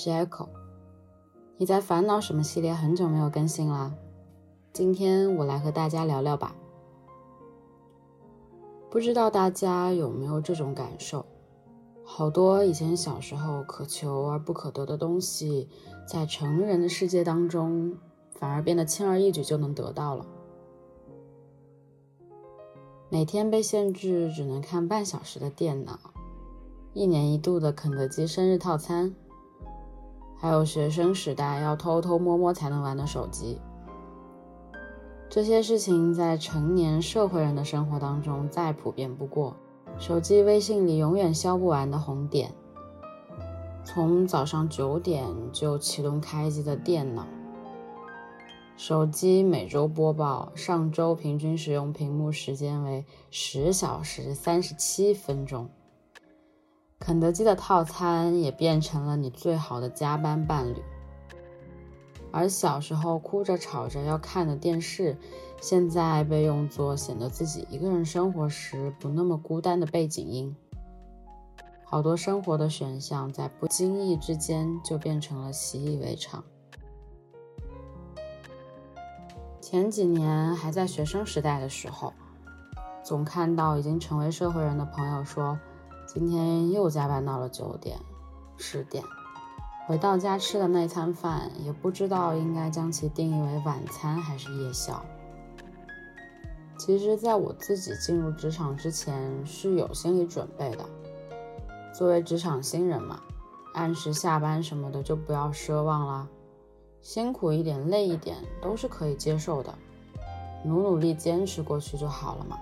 是 Echo。你在烦恼什么系列很久没有更新啦？今天我来和大家聊聊吧。不知道大家有没有这种感受？好多以前小时候可求而不可得的东西，在成人的世界当中，反而变得轻而易举就能得到了。每天被限制只能看半小时的电脑，一年一度的肯德基生日套餐。还有学生时代要偷偷摸摸才能玩的手机，这些事情在成年社会人的生活当中再普遍不过。手机微信里永远消不完的红点，从早上九点就启动开机的电脑，手机每周播报上周平均使用屏幕时间为十小时三十七分钟。肯德基的套餐也变成了你最好的加班伴侣，而小时候哭着吵着要看的电视，现在被用作显得自己一个人生活时不那么孤单的背景音。好多生活的选项在不经意之间就变成了习以为常。前几年还在学生时代的时候，总看到已经成为社会人的朋友说。今天又加班到了九点、十点，回到家吃的那餐饭也不知道应该将其定义为晚餐还是夜宵。其实，在我自己进入职场之前是有心理准备的。作为职场新人嘛，按时下班什么的就不要奢望啦，辛苦一点、累一点都是可以接受的，努努力坚持过去就好了嘛。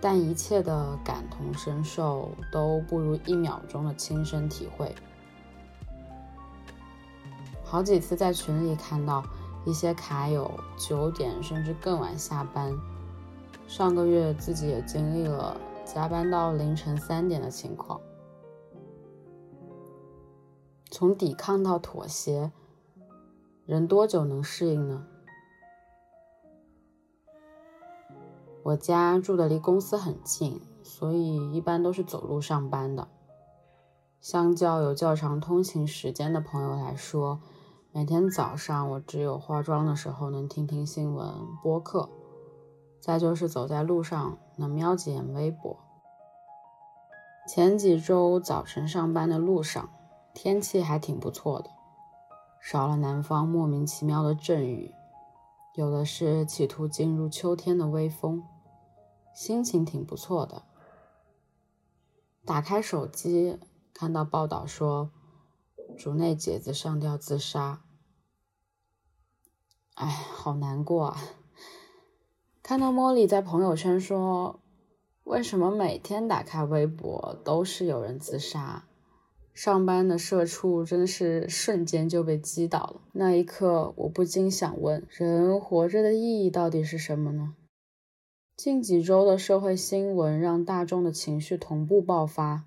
但一切的感同身受都不如一秒钟的亲身体会。好几次在群里看到一些卡友九点甚至更晚下班，上个月自己也经历了加班到凌晨三点的情况。从抵抗到妥协，人多久能适应呢？我家住的离公司很近，所以一般都是走路上班的。相较有较长通勤时间的朋友来说，每天早上我只有化妆的时候能听听新闻播客，再就是走在路上能瞄几眼微博。前几周早晨上班的路上，天气还挺不错的，少了南方莫名其妙的阵雨，有的是企图进入秋天的微风。心情挺不错的。打开手机，看到报道说，竹内结子上吊自杀。哎，好难过啊！看到茉莉在朋友圈说，为什么每天打开微博都是有人自杀？上班的社畜真的是瞬间就被击倒了。那一刻，我不禁想问：人活着的意义到底是什么呢？近几周的社会新闻让大众的情绪同步爆发。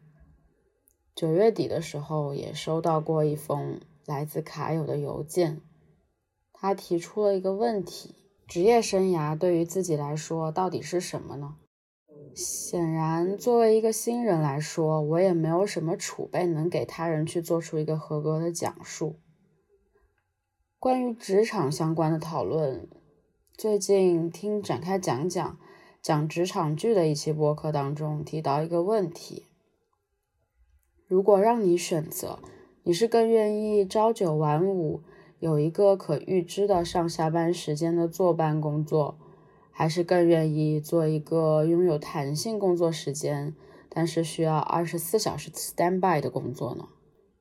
九月底的时候，也收到过一封来自卡友的邮件，他提出了一个问题：职业生涯对于自己来说到底是什么呢？显然，作为一个新人来说，我也没有什么储备能给他人去做出一个合格的讲述。关于职场相关的讨论，最近听展开讲讲。讲职场剧的一期播客当中提到一个问题：如果让你选择，你是更愿意朝九晚五，有一个可预知的上下班时间的坐班工作，还是更愿意做一个拥有弹性工作时间，但是需要二十四小时 stand by 的工作呢？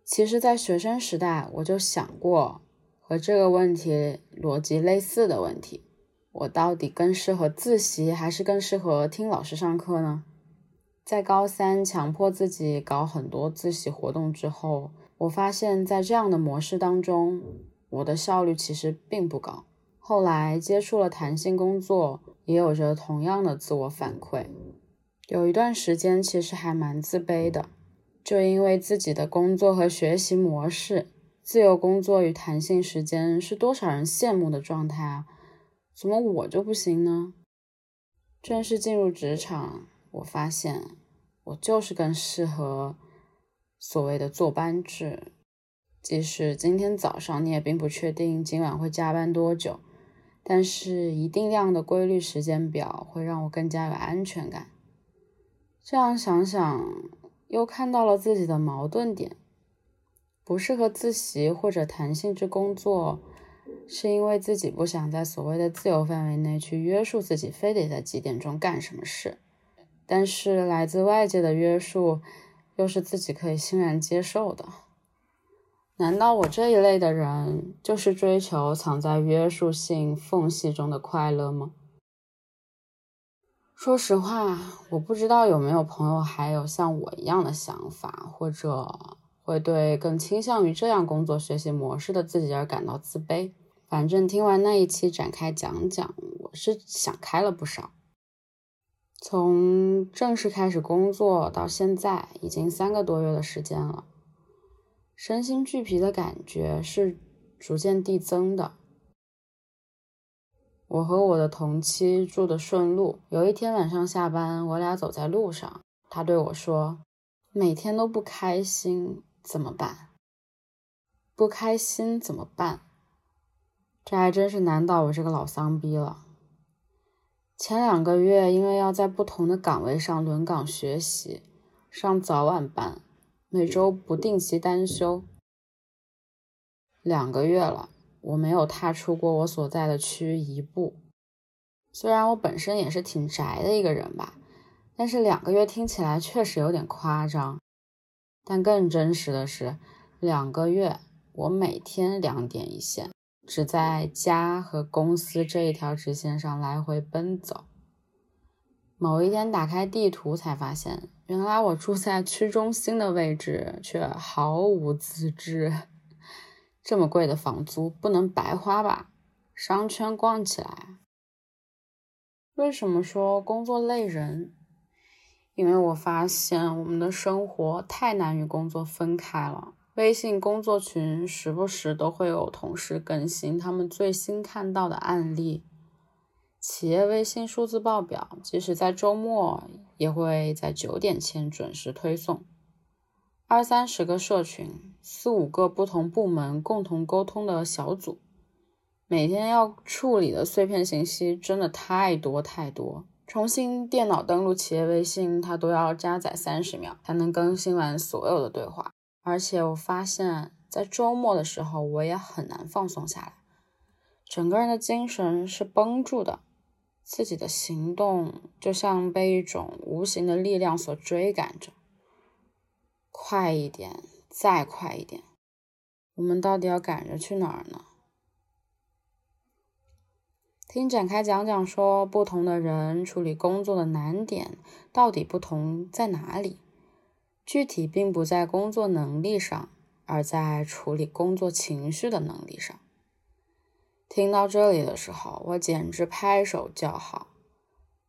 其实，在学生时代，我就想过和这个问题逻辑类似的问题。我到底更适合自习，还是更适合听老师上课呢？在高三强迫自己搞很多自习活动之后，我发现，在这样的模式当中，我的效率其实并不高。后来接触了弹性工作，也有着同样的自我反馈。有一段时间，其实还蛮自卑的，就因为自己的工作和学习模式，自由工作与弹性时间是多少人羡慕的状态啊！怎么我就不行呢？正式进入职场，我发现我就是更适合所谓的坐班制，即使今天早上你也并不确定今晚会加班多久，但是一定量的规律时间表会让我更加有安全感。这样想想，又看到了自己的矛盾点：不适合自习或者弹性制工作，是因为自己不想在所谓的自由范围内去约束自己，非得在几点钟干什么事。但是来自外界的约束。又是自己可以欣然接受的，难道我这一类的人就是追求藏在约束性缝隙中的快乐吗？说实话，我不知道有没有朋友还有像我一样的想法，或者会对更倾向于这样工作学习模式的自己而感到自卑。反正听完那一期展开讲讲，我是想开了不少。从正式开始工作到现在，已经三个多月的时间了，身心俱疲的感觉是逐渐递增的。我和我的同期住的顺路，有一天晚上下班，我俩走在路上，他对我说：“每天都不开心，怎么办？不开心怎么办？”这还真是难倒我这个老丧逼了。前两个月，因为要在不同的岗位上轮岗学习，上早晚班，每周不定期单休。两个月了，我没有踏出过我所在的区一步。虽然我本身也是挺宅的一个人吧，但是两个月听起来确实有点夸张。但更真实的是，两个月我每天两点一线。只在家和公司这一条直线上来回奔走。某一天打开地图，才发现原来我住在区中心的位置，却毫无自知。这么贵的房租不能白花吧？商圈逛起来。为什么说工作累人？因为我发现我们的生活太难与工作分开了。微信工作群时不时都会有同事更新他们最新看到的案例，企业微信数字报表即使在周末也会在九点前准时推送。二三十个社群，四五个不同部门共同沟通的小组，每天要处理的碎片信息真的太多太多。重新电脑登录企业微信，它都要加载三十秒才能更新完所有的对话。而且我发现，在周末的时候，我也很难放松下来，整个人的精神是绷住的，自己的行动就像被一种无形的力量所追赶着。快一点，再快一点，我们到底要赶着去哪儿呢？听展开讲讲说，不同的人处理工作的难点到底不同在哪里？具体并不在工作能力上，而在处理工作情绪的能力上。听到这里的时候，我简直拍手叫好，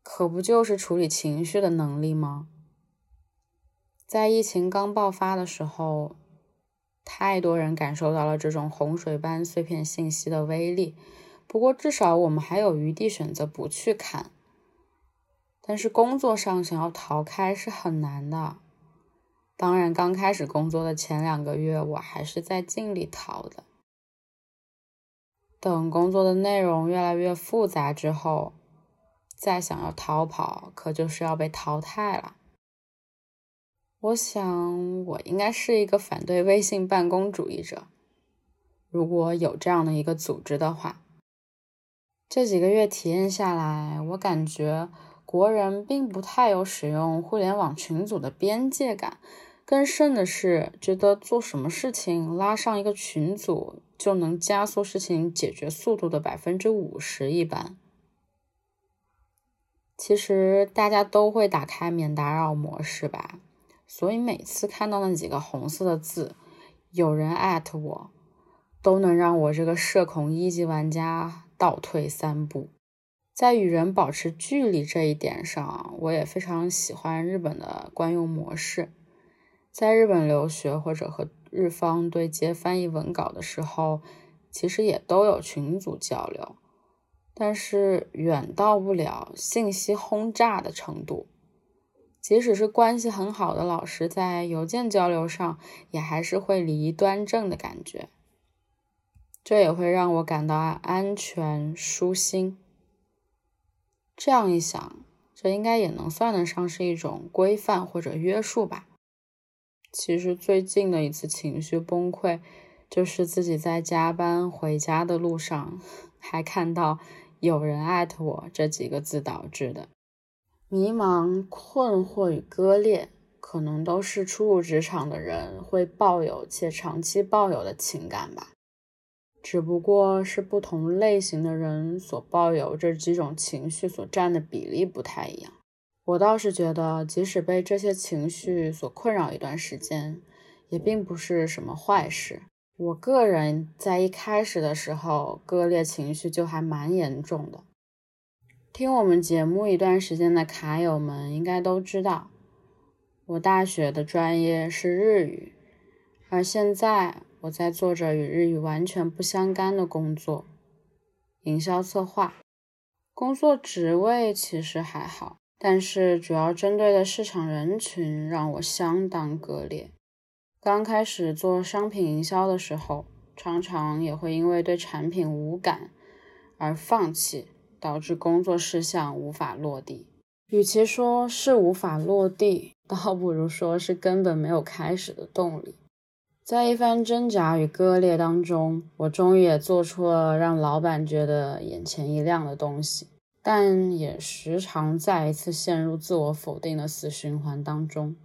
可不就是处理情绪的能力吗？在疫情刚爆发的时候，太多人感受到了这种洪水般碎片信息的威力。不过，至少我们还有余地选择不去看。但是工作上想要逃开是很难的。当然，刚开始工作的前两个月，我还是在尽力逃的。等工作的内容越来越复杂之后，再想要逃跑，可就是要被淘汰了。我想，我应该是一个反对微信办公主义者。如果有这样的一个组织的话，这几个月体验下来，我感觉国人并不太有使用互联网群组的边界感。更甚的是，觉得做什么事情拉上一个群组就能加速事情解决速度的百分之五十一般。其实大家都会打开免打扰模式吧，所以每次看到那几个红色的字，有人艾特我，都能让我这个社恐一级玩家倒退三步。在与人保持距离这一点上，我也非常喜欢日本的惯用模式。在日本留学或者和日方对接翻译文稿的时候，其实也都有群组交流，但是远到不了信息轰炸的程度。即使是关系很好的老师，在邮件交流上也还是会礼仪端正的感觉，这也会让我感到安全舒心。这样一想，这应该也能算得上是一种规范或者约束吧。其实最近的一次情绪崩溃，就是自己在加班回家的路上，还看到有人艾特我这几个字导致的。迷茫、困惑与割裂，可能都是初入职场的人会抱有且长期抱有的情感吧。只不过是不同类型的人所抱有这几种情绪所占的比例不太一样。我倒是觉得，即使被这些情绪所困扰一段时间，也并不是什么坏事。我个人在一开始的时候，割裂情绪就还蛮严重的。听我们节目一段时间的卡友们应该都知道，我大学的专业是日语，而现在我在做着与日语完全不相干的工作——营销策划。工作职位其实还好，但是主要针对的市场人群让我相当割裂。刚开始做商品营销的时候，常常也会因为对产品无感而放弃。导致工作事项无法落地，与其说是无法落地，倒不如说是根本没有开始的动力。在一番挣扎与割裂当中，我终于也做出了让老板觉得眼前一亮的东西，但也时常再一次陷入自我否定的死循环当中。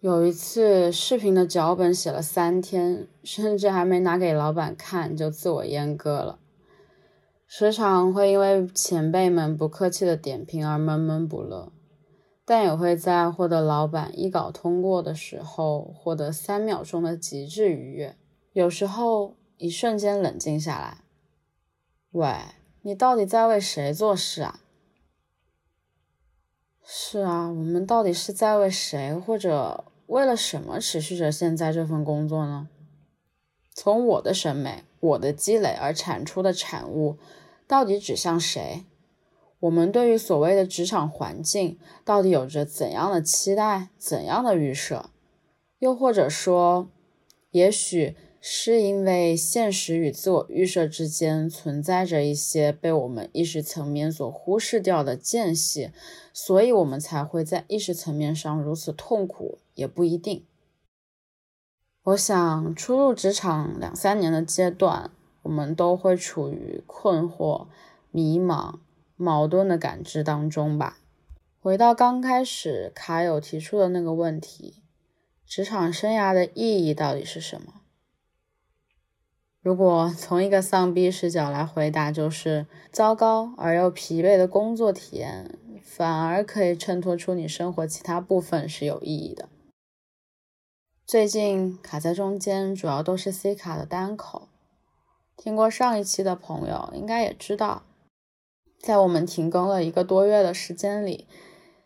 有一次，视频的脚本写了三天，甚至还没拿给老板看，就自我阉割了。时常会因为前辈们不客气的点评而闷闷不乐，但也会在获得老板一稿通过的时候获得三秒钟的极致愉悦。有时候一瞬间冷静下来，喂，你到底在为谁做事啊？是啊，我们到底是在为谁或者为了什么持续着现在这份工作呢？从我的审美。我的积累而产出的产物，到底指向谁？我们对于所谓的职场环境，到底有着怎样的期待、怎样的预设？又或者说，也许是因为现实与自我预设之间存在着一些被我们意识层面所忽视掉的间隙，所以我们才会在意识层面上如此痛苦，也不一定。我想，初入职场两三年的阶段，我们都会处于困惑、迷茫、矛盾的感知当中吧。回到刚开始卡友提出的那个问题：职场生涯的意义到底是什么？如果从一个丧逼视角来回答，就是糟糕而又疲惫的工作体验，反而可以衬托出你生活其他部分是有意义的。最近卡在中间，主要都是 C 卡的单口。听过上一期的朋友应该也知道，在我们停更了一个多月的时间里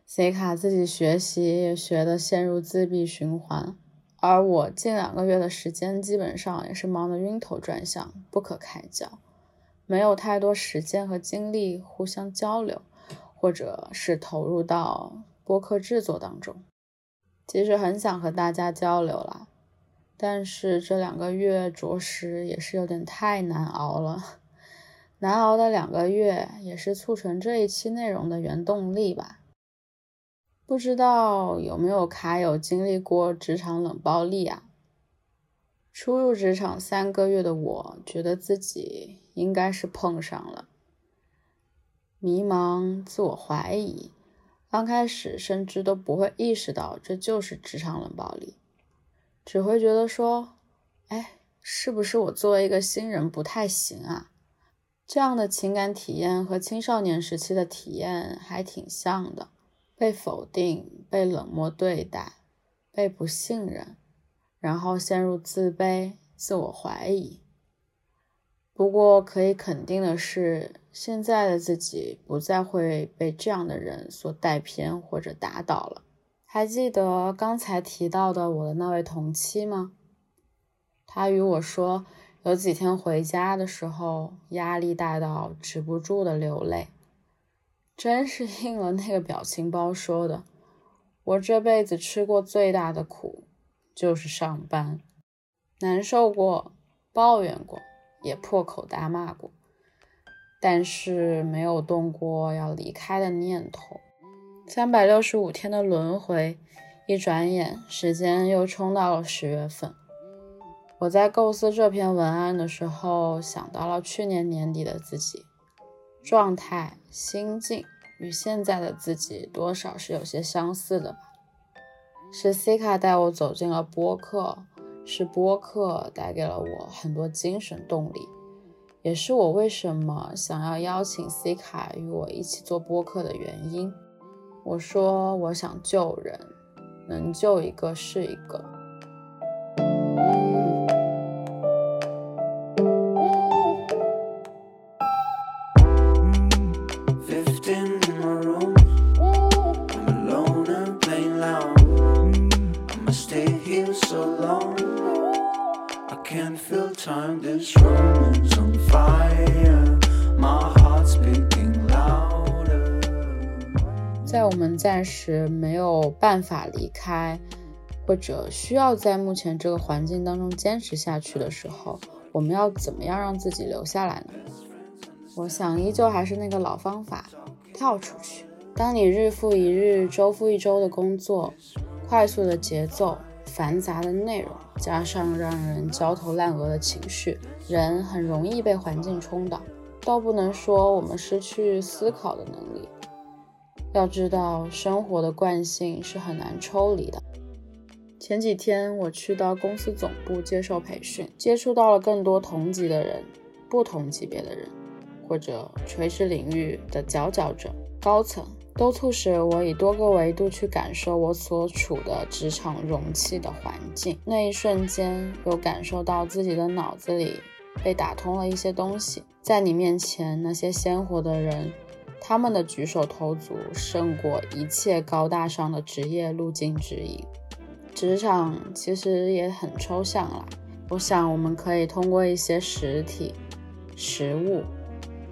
，C 卡自己学习也学得陷入自闭循环，而我近两个月的时间基本上也是忙得晕头转向、不可开交，没有太多时间和精力互相交流，或者是投入到播客制作当中。其实很想和大家交流啦，但是这两个月着实也是有点太难熬了。难熬的两个月也是促成这一期内容的原动力吧。不知道有没有卡友经历过职场冷暴力啊？初入职场三个月的我，觉得自己应该是碰上了，迷茫、自我怀疑。刚开始甚至都不会意识到这就是职场冷暴力，只会觉得说：“哎，是不是我作为一个新人不太行啊？”这样的情感体验和青少年时期的体验还挺像的，被否定、被冷漠对待、被不信任，然后陷入自卑、自我怀疑。不过可以肯定的是。现在的自己不再会被这样的人所带偏或者打倒了。还记得刚才提到的我的那位同期吗？他与我说，有几天回家的时候，压力大到止不住的流泪，真是应了那个表情包说的：“我这辈子吃过最大的苦就是上班，难受过，抱怨过，也破口大骂过，但是没有动过要离开的念头。三百六十五天的轮回，一转眼时间又冲到了十月份。我在构思这篇文案的时候，想到了去年年底的自己，状态、心境与现在的自己多少是有些相似的。是 C 卡带我走进了播客，是播客带给了我很多精神动力，也是我为什么想要邀请 C 卡与我一起做播客的原因。我说我想救人，能救一个是一个。办法离开，或者需要在目前这个环境当中坚持下去的时候，我们要怎么样让自己留下来呢？我想，依旧还是那个老方法，跳出去。当你日复一日、周复一周的工作，快速的节奏、繁杂的内容，加上让人焦头烂额的情绪，人很容易被环境冲倒。倒不能说我们失去思考的能力。要知道，生活的惯性是很难抽离的。前几天我去到公司总部接受培训，接触到了更多同级的人、不同级别的人，或者垂直领域的佼佼者、高层，都促使我以多个维度去感受我所处的职场容器的环境。那一瞬间，有感受到自己的脑子里被打通了一些东西。在你面前，那些鲜活的人。他们的举手投足胜过一切高大上的职业路径指引。职场其实也很抽象啦，我想我们可以通过一些实体、实物，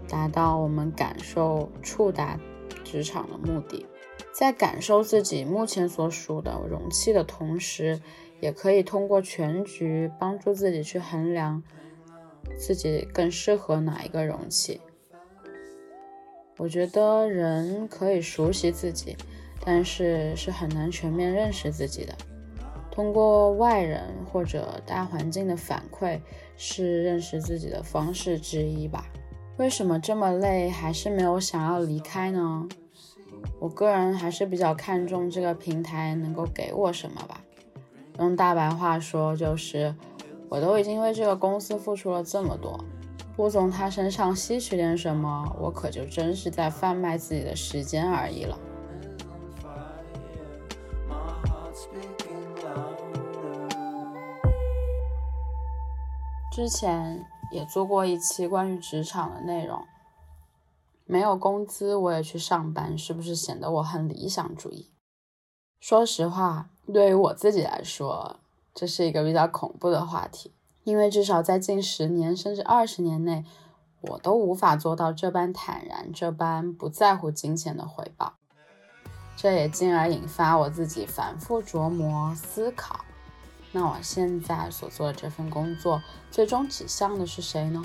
达到我们感受、触达职场的目的。在感受自己目前所属的容器的同时，也可以通过全局帮助自己去衡量自己更适合哪一个容器。我觉得人可以熟悉自己，但是是很难全面认识自己的。通过外人或者大环境的反馈，是认识自己的方式之一吧。为什么这么累，还是没有想要离开呢？我个人还是比较看重这个平台能够给我什么吧。用大白话说，就是我都已经为这个公司付出了这么多。不从他身上吸取点什么，我可就真是在贩卖自己的时间而已了。之前也做过一期关于职场的内容，没有工资我也去上班，是不是显得我很理想主义？说实话，对于我自己来说，这是一个比较恐怖的话题。因为至少在近十年甚至二十年内，我都无法做到这般坦然，这般不在乎金钱的回报。这也进而引发我自己反复琢磨思考：那我现在所做的这份工作，最终指向的是谁呢？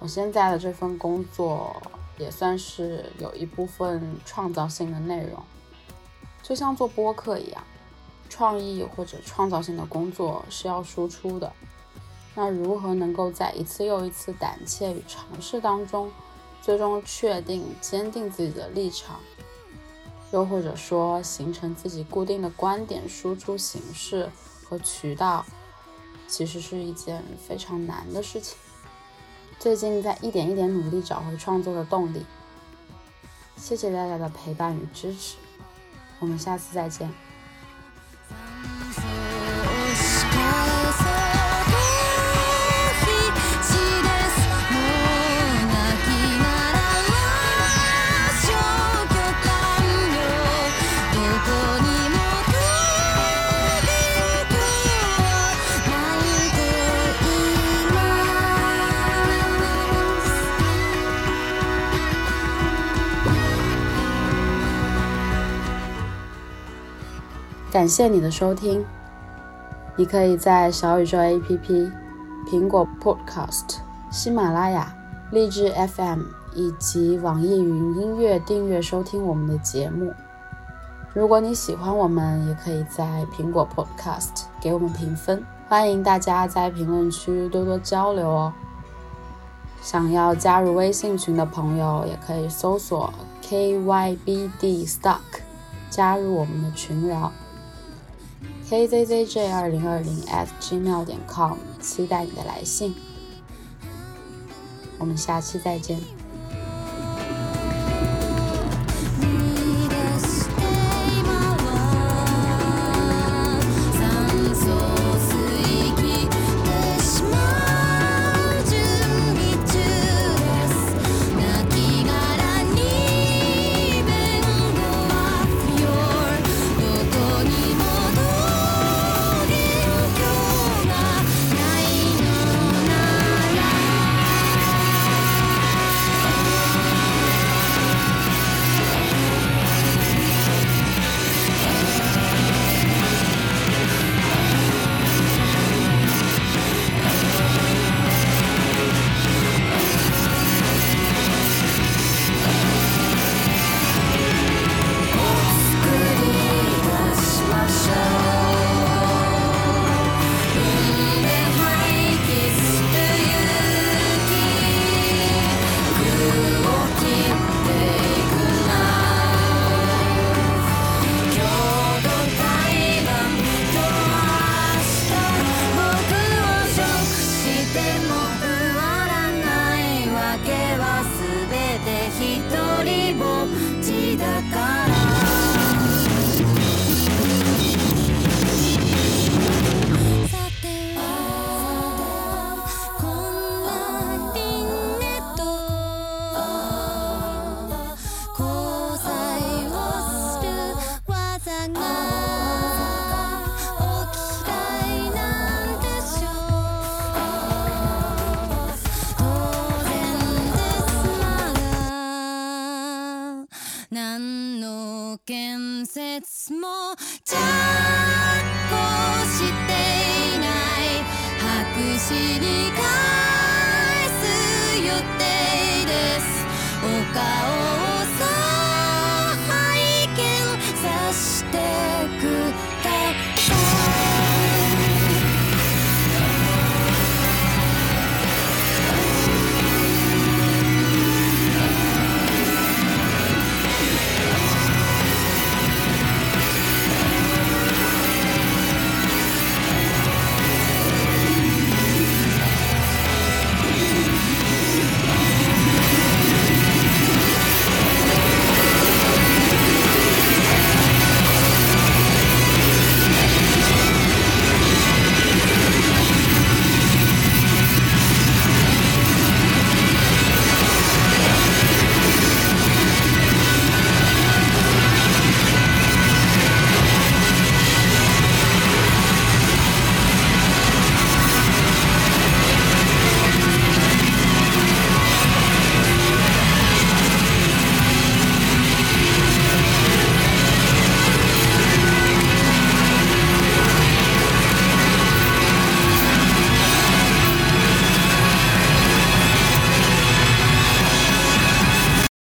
我现在的这份工作也算是有一部分创造性的内容，就像做播客一样，创意或者创造性的工作是要输出的。那如何能够在一次又一次胆怯与尝试当中，最终确定、坚定自己的立场，又或者说形成自己固定的观点输出形式和渠道，其实是一件非常难的事情。最近在一点一点努力找回创作的动力，谢谢大家的陪伴与支持，我们下次再见。感谢你的收听。你可以在小宇宙 APP、苹果 Podcast、喜马拉雅、荔枝 FM 以及网易云音乐订阅收听我们的节目。如果你喜欢我们，也可以在苹果 Podcast 给我们评分。欢迎大家在评论区多多交流哦。想要加入微信群的朋友，也可以搜索 KYBD Stock，加入我们的群聊。Kzzj 二零二零 at gmail 点 com，期待你的来信。我们下期再见。何の建設も着工していない。白紙に変え